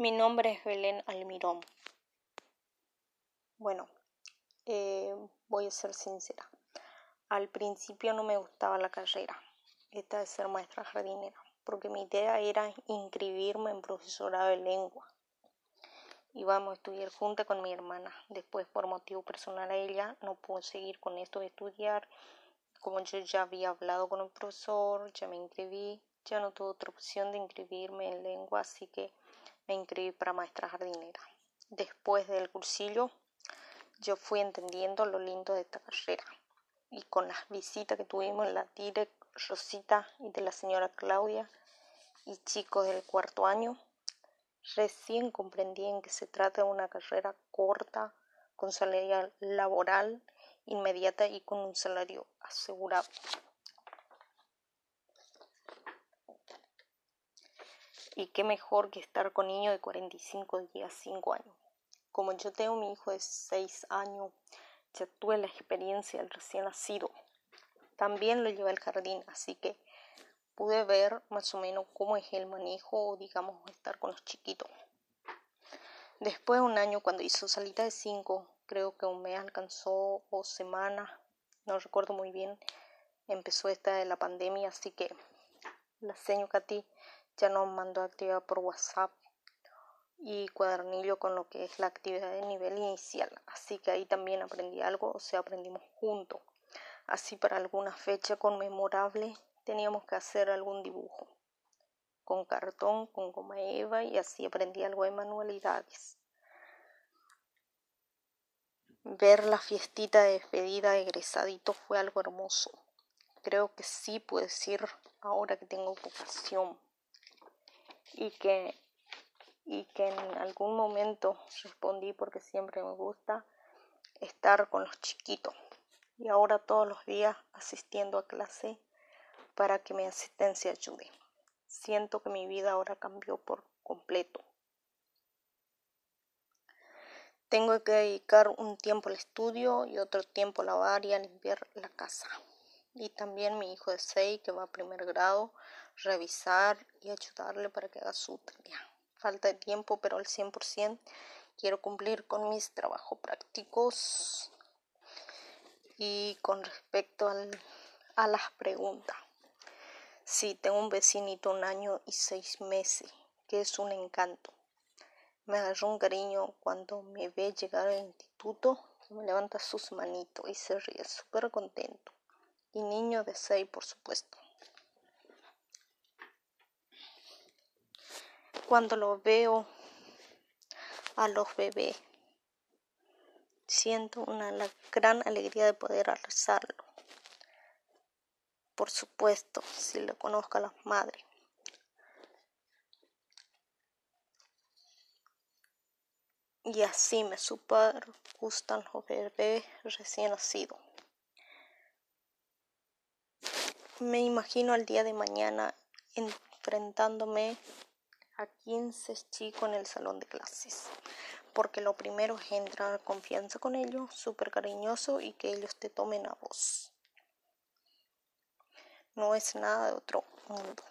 Mi nombre es Belén Almirón. Bueno, eh, voy a ser sincera. Al principio no me gustaba la carrera, esta de ser maestra jardinera, porque mi idea era inscribirme en profesorado de lengua. Íbamos a estudiar junta con mi hermana. Después, por motivo personal a ella, no pude seguir con esto de estudiar. Como yo ya había hablado con un profesor, ya me inscribí, ya no tuve otra opción de inscribirme en lengua, así que me inscribí para maestra jardinera. Después del cursillo, yo fui entendiendo lo lindo de esta carrera. Y con las visitas que tuvimos en la Direct Rosita y de la señora Claudia y chicos del cuarto año, recién comprendí en que se trata de una carrera corta, con salida laboral inmediata y con un salario asegurado. Y qué mejor que estar con niños de 45 días, 5 años. Como yo tengo mi hijo de 6 años, ya tuve la experiencia del recién nacido. También lo llevé al jardín, así que pude ver más o menos cómo es el manejo digamos estar con los chiquitos. Después de un año, cuando hizo salita de 5, creo que un mes alcanzó o semana, no recuerdo muy bien, empezó esta de la pandemia, así que la señora Katy ya nos mandó actividad por WhatsApp y cuadernillo con lo que es la actividad de nivel inicial. Así que ahí también aprendí algo, o sea, aprendimos juntos. Así para alguna fecha conmemorable teníamos que hacer algún dibujo con cartón, con goma eva y así aprendí algo de manualidades. Ver la fiestita de despedida de egresadito fue algo hermoso. Creo que sí puedo decir ahora que tengo vocación y que, y que en algún momento respondí porque siempre me gusta estar con los chiquitos y ahora todos los días asistiendo a clase para que mi asistencia ayude. Siento que mi vida ahora cambió por completo. Tengo que dedicar un tiempo al estudio y otro tiempo a lavar y a limpiar la casa. Y también mi hijo de 6 que va a primer grado revisar y ayudarle para que haga su tarea. Falta de tiempo, pero al 100% quiero cumplir con mis trabajos prácticos. Y con respecto al, a las preguntas, sí, tengo un vecinito un año y seis meses, que es un encanto. Me agarró un cariño cuando me ve llegar al instituto, me levanta sus manitos y se ríe súper contento. Y niño de seis, por supuesto. cuando lo veo a los bebés. Siento una gran alegría de poder abrazarlo. Por supuesto, si le conozco a las madres. Y así me super gustan los bebés recién nacidos. Me imagino al día de mañana enfrentándome a 15 chicos en el salón de clases. Porque lo primero es entrar en confianza con ellos, súper cariñoso y que ellos te tomen a voz. No es nada de otro mundo.